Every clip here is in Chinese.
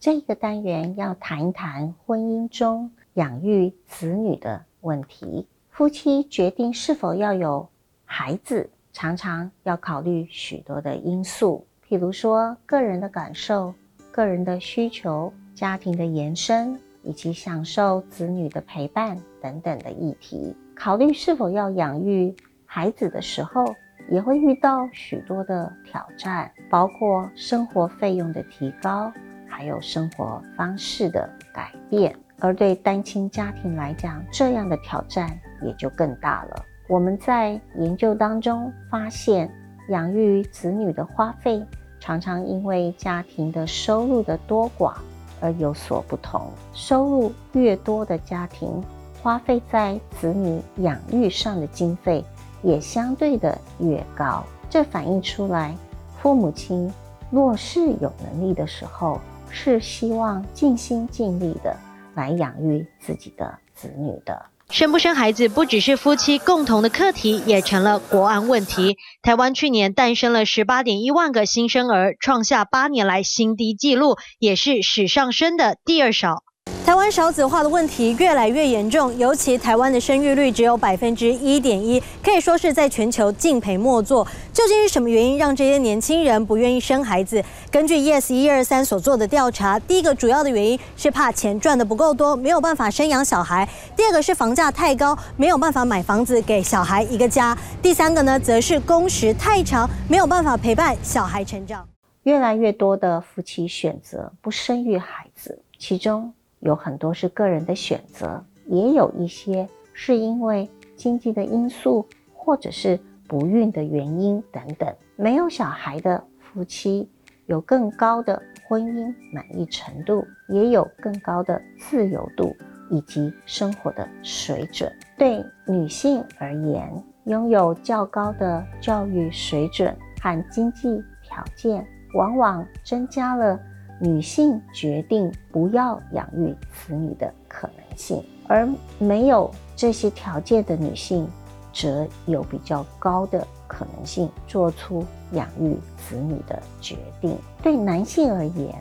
这个单元要谈一谈婚姻中养育子女的问题。夫妻决定是否要有孩子，常常要考虑许多的因素，譬如说个人的感受、个人的需求、家庭的延伸，以及享受子女的陪伴等等的议题。考虑是否要养育孩子的时候，也会遇到许多的挑战，包括生活费用的提高，还有生活方式的改变。而对单亲家庭来讲，这样的挑战也就更大了。我们在研究当中发现，养育子女的花费常常因为家庭的收入的多寡而有所不同。收入越多的家庭，花费在子女养育上的经费。也相对的越高，这反映出来，父母亲若是有能力的时候，是希望尽心尽力的来养育自己的子女的。生不生孩子不只是夫妻共同的课题，也成了国安问题。台湾去年诞生了十八点一万个新生儿，创下八年来新低纪录，也是史上生的第二少。台湾少子化的问题越来越严重，尤其台湾的生育率只有百分之一点一，可以说是在全球敬陪末座。究竟是什么原因让这些年轻人不愿意生孩子？根据 Yes 一二三所做的调查，第一个主要的原因是怕钱赚的不够多，没有办法生养小孩；第二个是房价太高，没有办法买房子给小孩一个家；第三个呢，则是工时太长，没有办法陪伴小孩成长。越来越多的夫妻选择不生育孩子，其中。有很多是个人的选择，也有一些是因为经济的因素，或者是不孕的原因等等。没有小孩的夫妻有更高的婚姻满意程度，也有更高的自由度以及生活的水准。对女性而言，拥有较高的教育水准和经济条件，往往增加了。女性决定不要养育子女的可能性，而没有这些条件的女性，则有比较高的可能性做出养育子女的决定。对男性而言，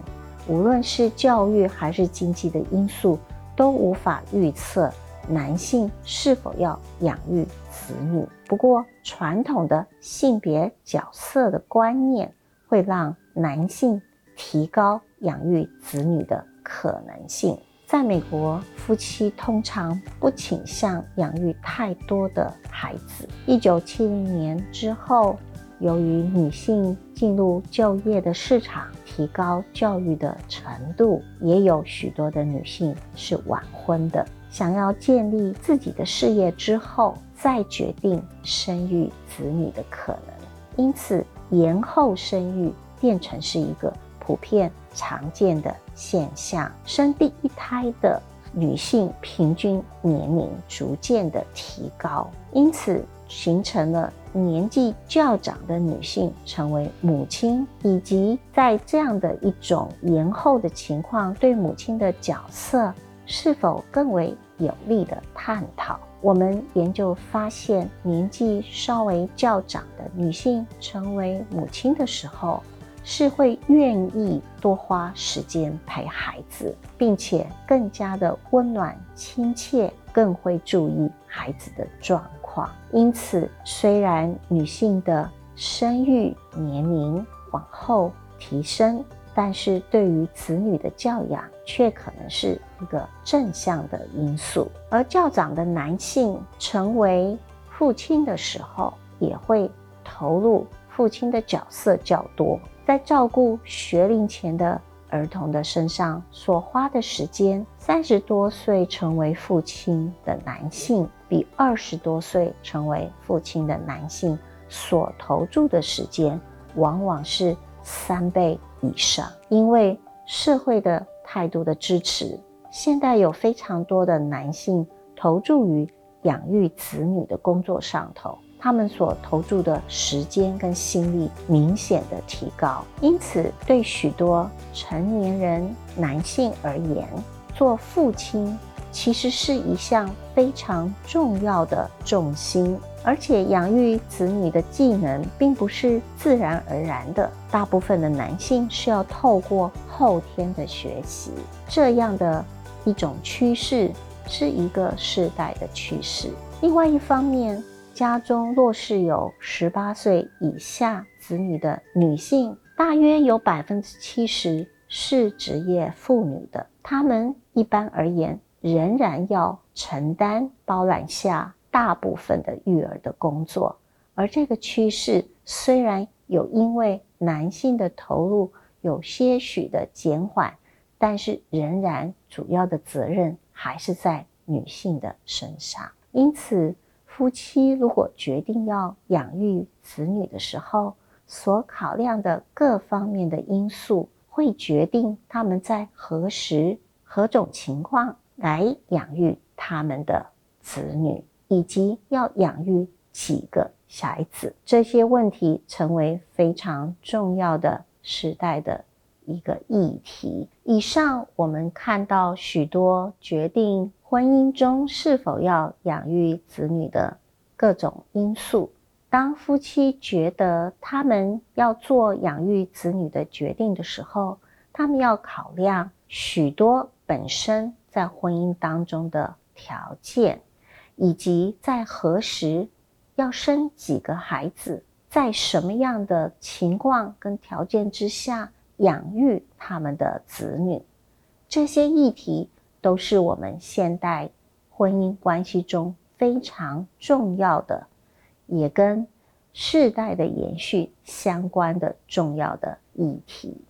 无论是教育还是经济的因素，都无法预测男性是否要养育子女。不过，传统的性别角色的观念会让男性提高。养育子女的可能性，在美国，夫妻通常不倾向养育太多的孩子。一九七零年之后，由于女性进入就业的市场，提高教育的程度，也有许多的女性是晚婚的，想要建立自己的事业之后，再决定生育子女的可能。因此，延后生育变成是一个。普遍常见的现象，生第一胎的女性平均年龄逐渐的提高，因此形成了年纪较长的女性成为母亲，以及在这样的一种延后的情况，对母亲的角色是否更为有利的探讨。我们研究发现，年纪稍微较长的女性成为母亲的时候。是会愿意多花时间陪孩子，并且更加的温暖亲切，更会注意孩子的状况。因此，虽然女性的生育年龄往后提升，但是对于子女的教养却可能是一个正向的因素。而较长的男性成为父亲的时候，也会投入父亲的角色较多。在照顾学龄前的儿童的身上所花的时间，三十多岁成为父亲的男性，比二十多岁成为父亲的男性所投注的时间，往往是三倍以上。因为社会的态度的支持，现在有非常多的男性投注于养育子女的工作上头。他们所投注的时间跟心力明显的提高，因此对许多成年人男性而言，做父亲其实是一项非常重要的重心。而且养育子女的技能并不是自然而然的，大部分的男性是要透过后天的学习，这样的一种趋势是一个世代的趋势。另外一方面，家中若是有十八岁以下子女的女性，大约有百分之七十是职业妇女的，她们一般而言仍然要承担包揽下大部分的育儿的工作，而这个趋势虽然有因为男性的投入有些许的减缓，但是仍然主要的责任还是在女性的身上，因此。夫妻如果决定要养育子女的时候，所考量的各方面的因素，会决定他们在何时、何种情况来养育他们的子女，以及要养育几个小孩子。这些问题成为非常重要的时代的一个议题。以上我们看到许多决定。婚姻中是否要养育子女的各种因素，当夫妻觉得他们要做养育子女的决定的时候，他们要考量许多本身在婚姻当中的条件，以及在何时要生几个孩子，在什么样的情况跟条件之下养育他们的子女，这些议题。都是我们现代婚姻关系中非常重要的，也跟世代的延续相关的重要的议题。